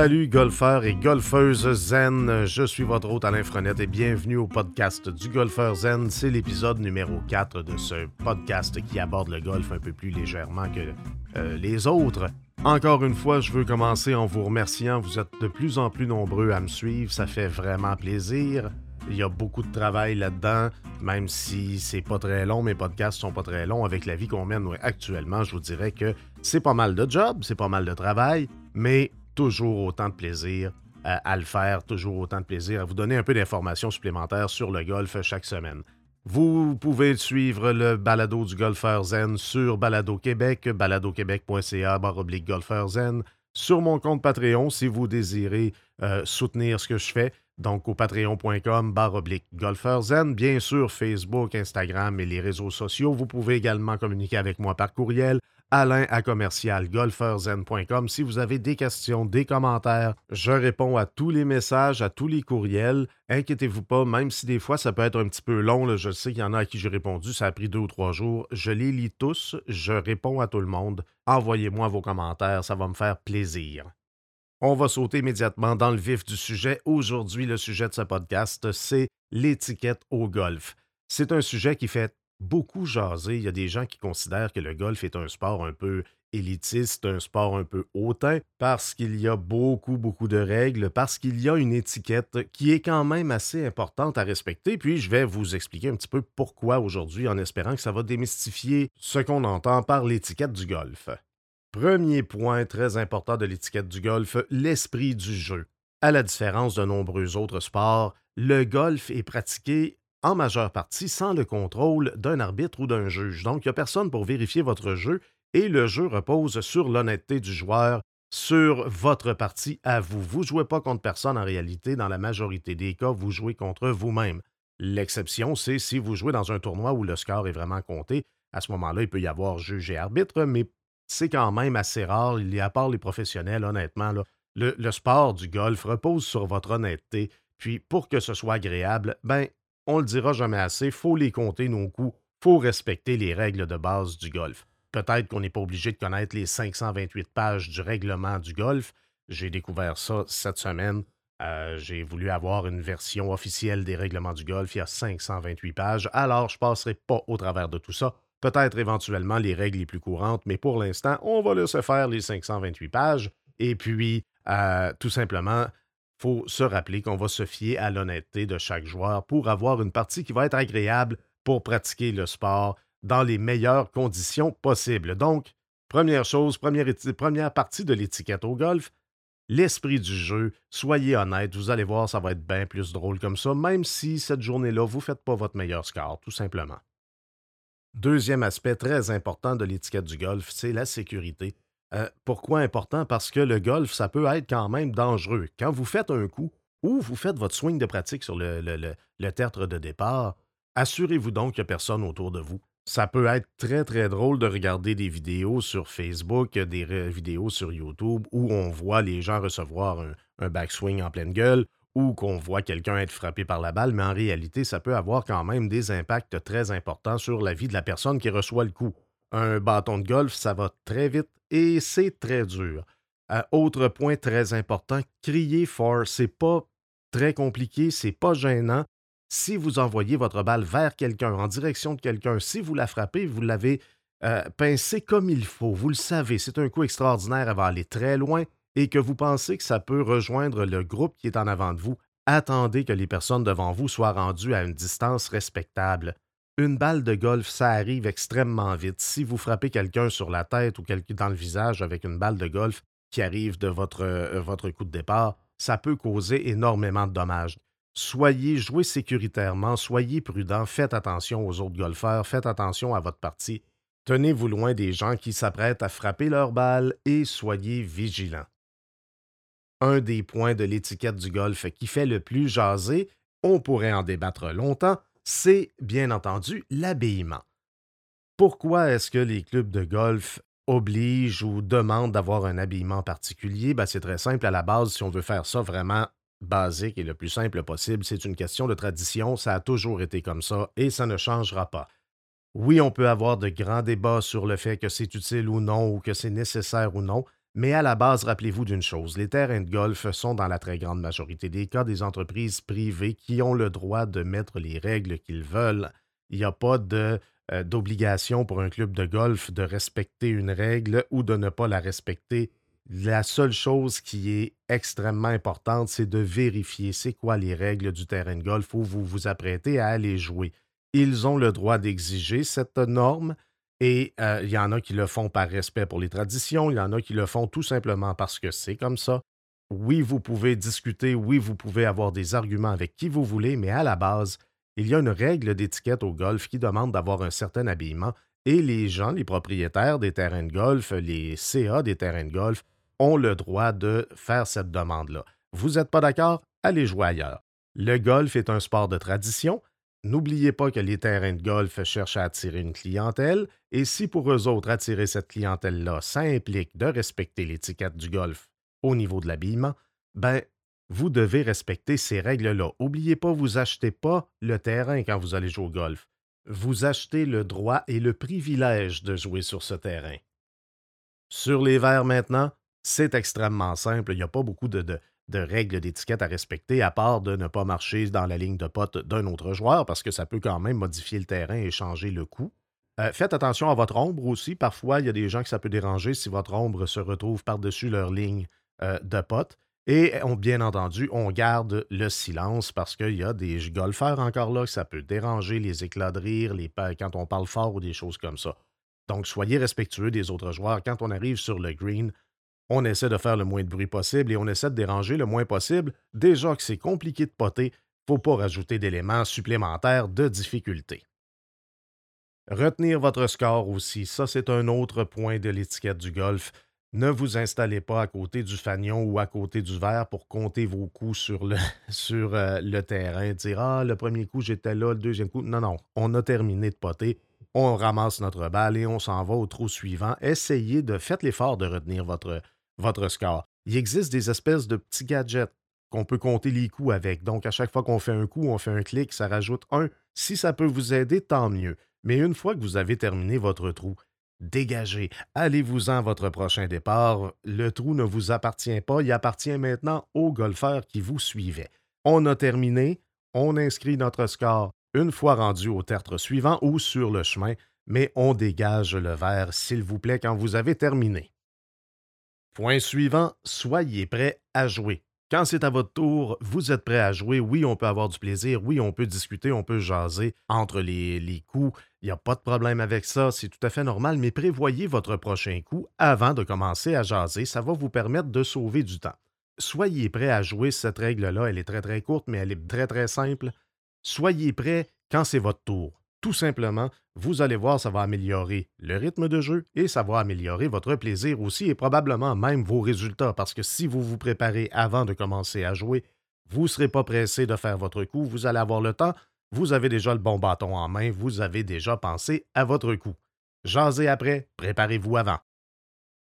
Salut golfeurs et golfeuses zen, je suis votre hôte Alain Frenette et bienvenue au podcast du golfeur zen. C'est l'épisode numéro 4 de ce podcast qui aborde le golf un peu plus légèrement que euh, les autres. Encore une fois, je veux commencer en vous remerciant. Vous êtes de plus en plus nombreux à me suivre, ça fait vraiment plaisir. Il y a beaucoup de travail là-dedans, même si c'est pas très long, mes podcasts sont pas très longs. Avec la vie qu'on mène actuellement, je vous dirais que c'est pas mal de job, c'est pas mal de travail, mais toujours autant de plaisir à, le faire, toujours autant de plaisir à vous donner un peu d'informations supplémentaires sur le golf chaque semaine. Vous pouvez suivre le balado du golfeur zen sur Balado Québec, baladoquebec.ca golfeur zen, sur mon compte Patreon si vous désirez euh, soutenir ce que je fais. Donc au patreon.com oblique golfeur zen, bien sûr Facebook, Instagram et les réseaux sociaux. Vous pouvez également communiquer avec moi par courriel alain à commercial golfeurzen.com. Si vous avez des questions, des commentaires, je réponds à tous les messages, à tous les courriels. Inquiétez-vous pas, même si des fois ça peut être un petit peu long, je sais qu'il y en a à qui j'ai répondu, ça a pris deux ou trois jours. Je les lis tous, je réponds à tout le monde. Envoyez-moi vos commentaires, ça va me faire plaisir. On va sauter immédiatement dans le vif du sujet. Aujourd'hui, le sujet de ce podcast, c'est l'étiquette au golf. C'est un sujet qui fait beaucoup jasé. Il y a des gens qui considèrent que le golf est un sport un peu élitiste, un sport un peu hautain, parce qu'il y a beaucoup, beaucoup de règles, parce qu'il y a une étiquette qui est quand même assez importante à respecter. Puis je vais vous expliquer un petit peu pourquoi aujourd'hui, en espérant que ça va démystifier ce qu'on entend par l'étiquette du golf. Premier point très important de l'étiquette du golf, l'esprit du jeu. À la différence de nombreux autres sports, le golf est pratiqué en majeure partie sans le contrôle d'un arbitre ou d'un juge. Donc, il n'y a personne pour vérifier votre jeu et le jeu repose sur l'honnêteté du joueur, sur votre partie à vous. Vous ne jouez pas contre personne en réalité. Dans la majorité des cas, vous jouez contre vous-même. L'exception, c'est si vous jouez dans un tournoi où le score est vraiment compté. À ce moment-là, il peut y avoir juge et arbitre, mais c'est quand même assez rare. Il y a à part les professionnels, honnêtement, le, le sport du golf repose sur votre honnêteté. Puis, pour que ce soit agréable, ben, on le dira jamais assez, faut les compter nos coups, faut respecter les règles de base du golf. Peut-être qu'on n'est pas obligé de connaître les 528 pages du règlement du golf. J'ai découvert ça cette semaine. Euh, j'ai voulu avoir une version officielle des règlements du golf. Il y a 528 pages. Alors, je ne passerai pas au travers de tout ça. Peut-être éventuellement les règles les plus courantes, mais pour l'instant, on va laisser faire les 528 pages. Et puis, euh, tout simplement, faut se rappeler qu'on va se fier à l'honnêteté de chaque joueur pour avoir une partie qui va être agréable pour pratiquer le sport dans les meilleures conditions possibles. Donc, première chose, première, première partie de l'étiquette au golf, l'esprit du jeu. Soyez honnête, vous allez voir, ça va être bien plus drôle comme ça, même si cette journée-là, vous ne faites pas votre meilleur score, tout simplement. Deuxième aspect très important de l'étiquette du golf, c'est la sécurité. Euh, pourquoi important? Parce que le golf, ça peut être quand même dangereux. Quand vous faites un coup ou vous faites votre swing de pratique sur le, le, de départ, assurez-vous donc qu'il n'y a personne autour de vous. Ça peut être très, très drôle de regarder des vidéos sur Facebook, des vidéos sur YouTube où on voit les gens recevoir un backswing en pleine gueule ou qu'on voit quelqu'un être frappé par la balle, mais en réalité, ça peut avoir quand même des impacts très importants sur la vie de la personne qui reçoit le coup. Un bâton de golf, ça va très vite et c'est très dur. Euh, autre point très important, crier fort, c'est pas très compliqué, c'est pas gênant. Si vous envoyez votre balle vers quelqu'un, en direction de quelqu'un, si vous la frappez, vous l'avez euh, pincé comme il faut, vous le savez, c'est un coup extraordinaire, va aller très loin et que vous pensez que ça peut rejoindre le groupe qui est en avant de vous, attendez que les personnes devant vous soient rendues à une distance respectable. Une balle de golf, ça arrive extrêmement vite. Si vous frappez quelqu'un sur la tête ou quelqu'un dans le visage avec une balle de golf qui arrive de votre, euh, votre coup de départ, ça peut causer énormément de dommages. Soyez, jouez sécuritairement, soyez prudent, faites attention aux autres golfeurs, faites attention à votre partie. Tenez-vous loin des gens qui s'apprêtent à frapper leur balle et soyez vigilants. Un des points de l'étiquette du golf qui fait le plus jaser, on pourrait en débattre longtemps, c'est bien entendu l'habillement. Pourquoi est-ce que les clubs de golf obligent ou demandent d'avoir un habillement particulier? Ben, c'est très simple à la base, si on veut faire ça vraiment basique et le plus simple possible, c'est une question de tradition, ça a toujours été comme ça et ça ne changera pas. Oui, on peut avoir de grands débats sur le fait que c'est utile ou non ou que c'est nécessaire ou non, Mais à la base, rappelez-vous d'une chose, les terrains de golf sont dans la très grande majorité des cas des entreprises privées qui ont le droit de mettre les règles qu'ils veulent. Il n'y a pas euh, d'obligation pour un club de golf de respecter une règle ou de ne pas la respecter. La seule chose qui est extrêmement importante, c'est de vérifier c'est quoi les règles du terrain de golf où vous vous apprêtez à aller jouer. Ils ont le droit d'exiger cette norme et euh, il y en a qui le font par respect pour les traditions, il y en a qui le font tout simplement parce que c'est comme ça. Oui, vous pouvez discuter, oui, vous pouvez avoir des arguments avec qui vous voulez, mais à la base, il y a une règle d'étiquette au golf qui demande d'avoir un certain habillement et les gens, les propriétaires des terrains de golf, les CA des terrains de golf, ont le droit de faire cette demande-là. Vous n'êtes pas d'accord? Allez jouer ailleurs. Le golf est un sport de tradition, N'oubliez pas que les terrains de golf cherchent à attirer une clientèle, et si pour eux autres attirer cette clientèle-là, ça implique de respecter l'étiquette du golf au niveau de l'habillement, ben, vous devez respecter ces règles-là. N'oubliez pas, vous achetez pas le terrain quand vous allez jouer au golf. Vous achetez le droit et le privilège de jouer sur ce terrain. Sur les verres maintenant, c'est extrêmement simple. Il n'y a pas beaucoup de, de règles d'étiquette à respecter, à part de ne pas marcher dans la ligne de pote d'un autre joueur, parce que ça peut quand même modifier le terrain et changer le coup. Euh, faites attention à votre ombre aussi. Parfois, il y a des gens que ça peut déranger si votre ombre se retrouve par-dessus leur ligne euh, de pote. Et on, bien entendu, on garde le silence parce qu'il y a des golfeurs encore là que ça peut déranger les éclats de rire les, quand on parle fort ou des choses comme ça. Donc, soyez respectueux des autres joueurs. Quand on arrive sur le green, on essaie de faire le moins de bruit possible et on essaie de déranger le moins possible. Déjà que c'est compliqué de poter, faut pas rajouter d'éléments supplémentaires de difficulté. Retenir votre score aussi, ça c'est un autre point de l'étiquette du golf. Ne vous installez pas à côté du fanion ou à côté du verre pour compter vos coups sur le, euh, terrain. Dire Ah, le premier coup j'étais là, le deuxième coup. Non, non, on a terminé de poter on ramasse notre balle et on s'en va au trou suivant. Essayez de, faites l'effort de retenir votre, votre score. Il existe des espèces de petits gadgets qu'on peut compter les coups avec. Donc, à chaque fois qu'on fait un coup, on fait un clic, ça rajoute un. Si ça peut vous aider, tant mieux. Mais une fois que vous avez terminé votre trou, dégagez. Allez-vous-en votre prochain départ. Le trou ne vous appartient pas, il appartient maintenant aux golfeurs qui vous suivaient. On a terminé, on inscrit notre score une fois rendu au tertre suivant ou sur le chemin, mais on dégage le verre, s'il vous plaît, quand vous avez terminé. Point suivant, soyez prêt à jouer. Quand c'est à votre tour, vous êtes prêt à jouer. Oui, on peut avoir du plaisir. Oui, on peut discuter, on peut jaser entre les, les coups. Il n'y a pas de problème avec ça. C'est tout à fait normal, mais prévoyez votre prochain coup avant de commencer à jaser. Ça va vous permettre de sauver du temps. Soyez prêt à jouer cette règle-là. Elle est très, très courte, mais elle est très, très simple. Soyez prêt quand c'est votre tour. Tout simplement, vous allez voir, ça va améliorer le rythme de jeu et ça va améliorer votre plaisir aussi et probablement même vos résultats parce que si vous vous préparez avant de commencer à jouer, vous ne serez pas pressé de faire votre coup, vous allez avoir le temps, vous avez déjà le bon bâton en main, vous avez déjà pensé à votre coup. Jasez après, préparez-vous avant.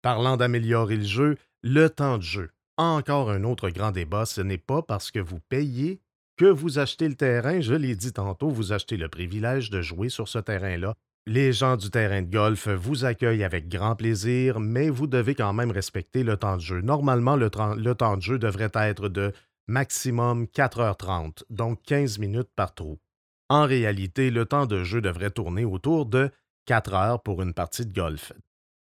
Parlant d'améliorer le jeu, le temps de jeu. Encore un autre grand débat, ce n'est pas parce que vous payez que vous achetez le terrain, je l'ai dit tantôt, vous achetez le privilège de jouer sur ce terrain-là. Les gens du terrain de golf vous accueillent avec grand plaisir, mais vous devez quand même respecter le temps de jeu. Normalement, le, temps de jeu devrait être de maximum 4h30, donc 15 minutes par trou. En réalité, le temps de jeu devrait tourner autour de 4 heures pour une partie de golf.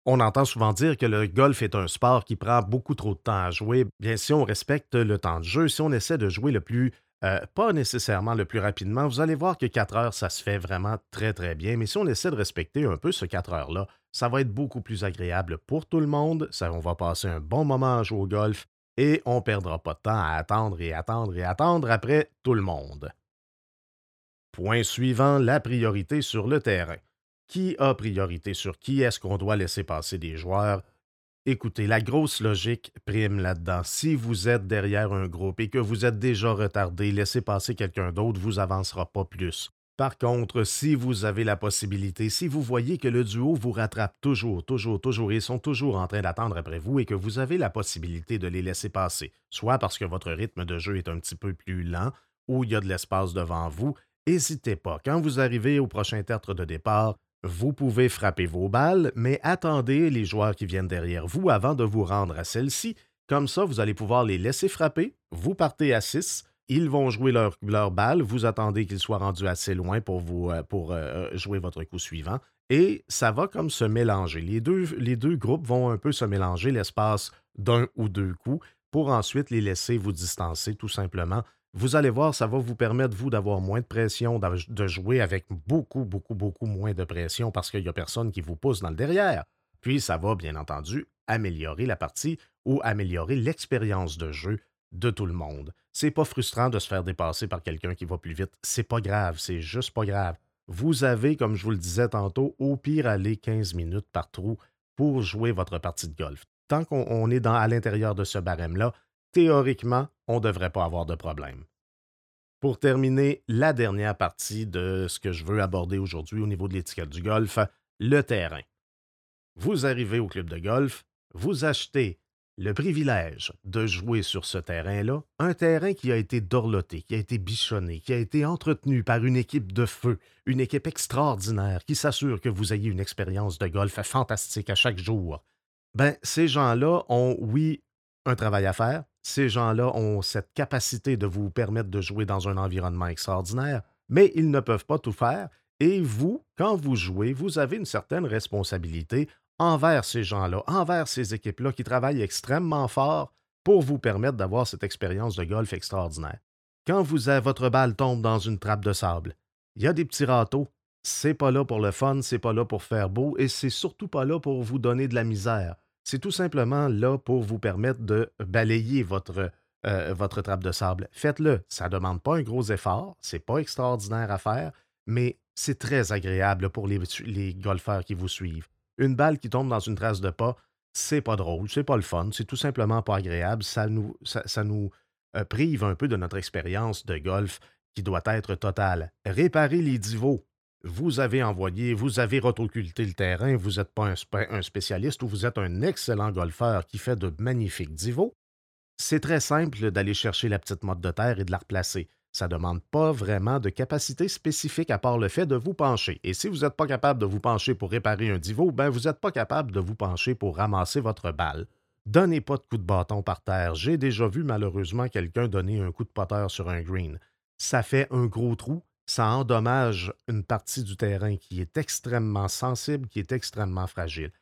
On entend souvent dire que le golf est un sport qui prend beaucoup trop de temps à jouer. Bien, si on respecte le temps de jeu, si on essaie de jouer le plus euh, pas nécessairement le plus rapidement. Vous allez voir que 4 heures, ça se fait vraiment très, très bien. Mais si on essaie de respecter un peu ce 4 heures-là, ça va être beaucoup plus agréable pour tout le monde. On va passer un bon moment à jouer au golf et on ne perdra pas de temps à attendre et attendre et attendre après tout le monde. Point suivant, la priorité sur le terrain. Qui a priorité sur qui? Est-ce qu'on doit laisser passer des joueurs? Écoutez, la grosse logique prime là-dedans. Si vous êtes derrière un groupe et que vous êtes déjà retardé, laissez passer quelqu'un d'autre, vous avancera pas plus. Par contre, si vous avez la possibilité, si vous voyez que le duo vous rattrape toujours, toujours, toujours et sont toujours en train d'attendre après vous et que vous avez la possibilité de les laisser passer, soit parce que votre rythme de jeu est un petit peu plus lent ou il y a de l'espace devant vous, n'hésitez pas. Quand vous arrivez au prochain tertre de départ, Vous pouvez frapper vos balles, mais attendez les joueurs qui viennent derrière vous avant de vous rendre à celle-ci. Comme ça, vous allez pouvoir les laisser frapper. Vous partez à 6. Ils vont jouer leur, leur balle. Vous attendez qu'ils soient rendus assez loin pour, vous, euh, pour euh, jouer votre coup suivant. Et ça va comme se mélanger. Les deux groupes vont un peu se mélanger l'espace d'un ou deux coups pour ensuite les laisser vous distancer tout simplement. Vous allez voir, ça va vous permettre, vous, d'avoir moins de pression, de jouer avec beaucoup, beaucoup, beaucoup moins de pression parce qu'il n'y a personne qui vous pousse dans le derrière. Puis ça va, bien entendu, améliorer la partie ou améliorer l'expérience de jeu de tout le monde. C'est pas frustrant de se faire dépasser par quelqu'un qui va plus vite. C'est pas grave, c'est juste pas grave. Vous avez, comme je vous le disais tantôt, au pire aller 15 minutes par trou pour jouer votre partie de golf tant qu'on est dans, à l'intérieur de ce barème-là, théoriquement, on ne devrait pas avoir de problème. Pour terminer, la dernière partie de ce que je veux aborder aujourd'hui au niveau de l'étiquette du golf, le terrain. Vous arrivez au club de golf, vous achetez le privilège de jouer sur ce terrain-là, un terrain qui a été dorloté, qui a été bichonné, qui a été entretenu par une équipe de feu, une équipe extraordinaire qui s'assure que vous ayez une expérience de golf fantastique à chaque jour, ben, ces gens-là ont, oui, un travail à faire. Ces gens-là ont cette capacité de vous permettre de jouer dans un environnement extraordinaire, mais ils ne peuvent pas tout faire. Et vous, quand vous jouez, vous avez une certaine responsabilité envers ces gens-là, envers ces équipes-là qui travaillent extrêmement fort pour vous permettre d'avoir cette expérience de golf extraordinaire. Quand vous avez, votre balle tombe dans une trappe de sable, il y a des petits râteaux. C'est pas là pour le fun, c'est pas là pour faire beau et c'est surtout pas là pour vous donner de la misère. C'est tout simplement là pour vous permettre de balayer votre, euh, trappe de sable. Faites-le. Ça ne demande pas un gros effort. C'est pas extraordinaire à faire, mais c'est très agréable pour les, golfeurs qui vous suivent. Une balle qui tombe dans une trace de pas, c'est pas drôle, c'est pas le fun, c'est tout simplement pas agréable. Ça nous, ça, nous euh, prive un peu de notre expérience de golf qui doit être totale. Réparer les divots, vous avez envoyé, vous avez rotocculté le terrain, vous n'êtes pas un, spécialiste ou vous êtes un excellent golfeur qui fait de magnifiques divots, c'est très simple d'aller chercher la petite motte de terre et de la replacer. Ça ne demande pas vraiment de capacité spécifique à part le fait de vous pencher. Et si vous n'êtes pas capable de vous pencher pour réparer un divot, ben vous n'êtes pas capable de vous pencher pour ramasser votre balle. Donnez pas de coup de bâton par terre. J'ai déjà vu malheureusement quelqu'un donner un coup de potter sur un green. Ça fait un gros trou ça endommage une partie du terrain qui est extrêmement sensible, qui est extrêmement fragile.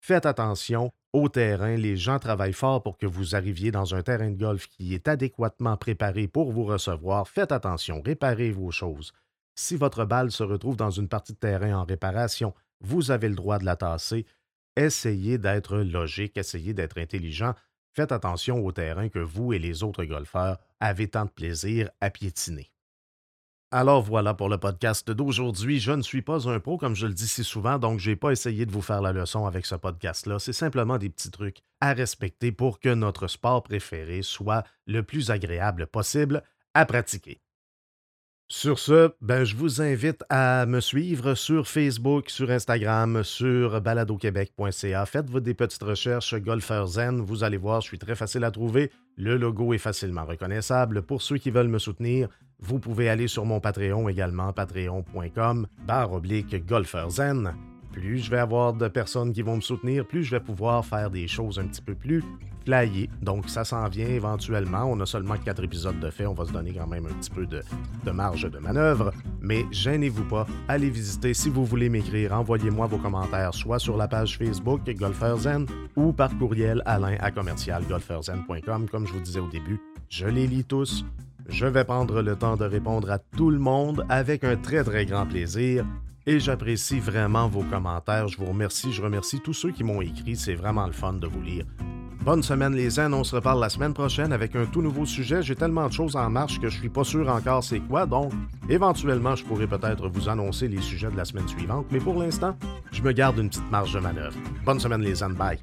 Faites attention au terrain. Les gens travaillent fort pour que vous arriviez dans un terrain de golf qui est adéquatement préparé pour vous recevoir. Faites attention, réparez vos choses. Si votre balle se retrouve dans une partie de terrain en réparation, vous avez le droit de la tasser. Essayez d'être logique, essayez d'être intelligent. Faites attention au terrain que vous et les autres golfeurs avez tant de plaisir à piétiner. Alors voilà pour le podcast d'aujourd'hui. Je ne suis pas un pro, comme je le dis si souvent, donc je n'ai pas essayé de vous faire la leçon avec ce podcast-là. C'est simplement des petits trucs à respecter pour que notre sport préféré soit le plus agréable possible à pratiquer. Sur ce, ben, je vous invite à me suivre sur Facebook, sur Instagram, sur baladoquebec.ca. Faites-vous des petites recherches Golfeur Zen, vous allez voir, je suis très facile à trouver. Le logo est facilement reconnaissable. Pour ceux qui veulent me soutenir, vous pouvez aller sur mon Patreon également, patreon.com, barre oblique Golfeur Zen plus je vais avoir de personnes qui vont me soutenir, plus je vais pouvoir faire des choses un petit peu plus flyées. Donc ça s'en vient éventuellement. On a seulement quatre épisodes de fait, on va se donner quand même un petit peu de, marge de manœuvre. Mais gênez-vous pas, allez visiter si vous voulez m'écrire, envoyez-moi vos commentaires soit sur la page Facebook Golfeur Zen ou par courriel alain à commercial comme je vous disais au début. Je les lis tous. Je vais prendre le temps de répondre à tout le monde avec un très très grand plaisir et j'apprécie vraiment vos commentaires. Je vous remercie. Je remercie tous ceux qui m'ont écrit. C'est vraiment le fun de vous lire. Bonne semaine les zen, on se reparle la semaine prochaine avec un tout nouveau sujet. J'ai tellement de choses en marche que je suis pas sûr encore c'est quoi, donc éventuellement je pourrais peut-être vous annoncer les sujets de la semaine suivante, mais pour l'instant, je me garde une petite marge de manœuvre. Bonne semaine les zen, bye!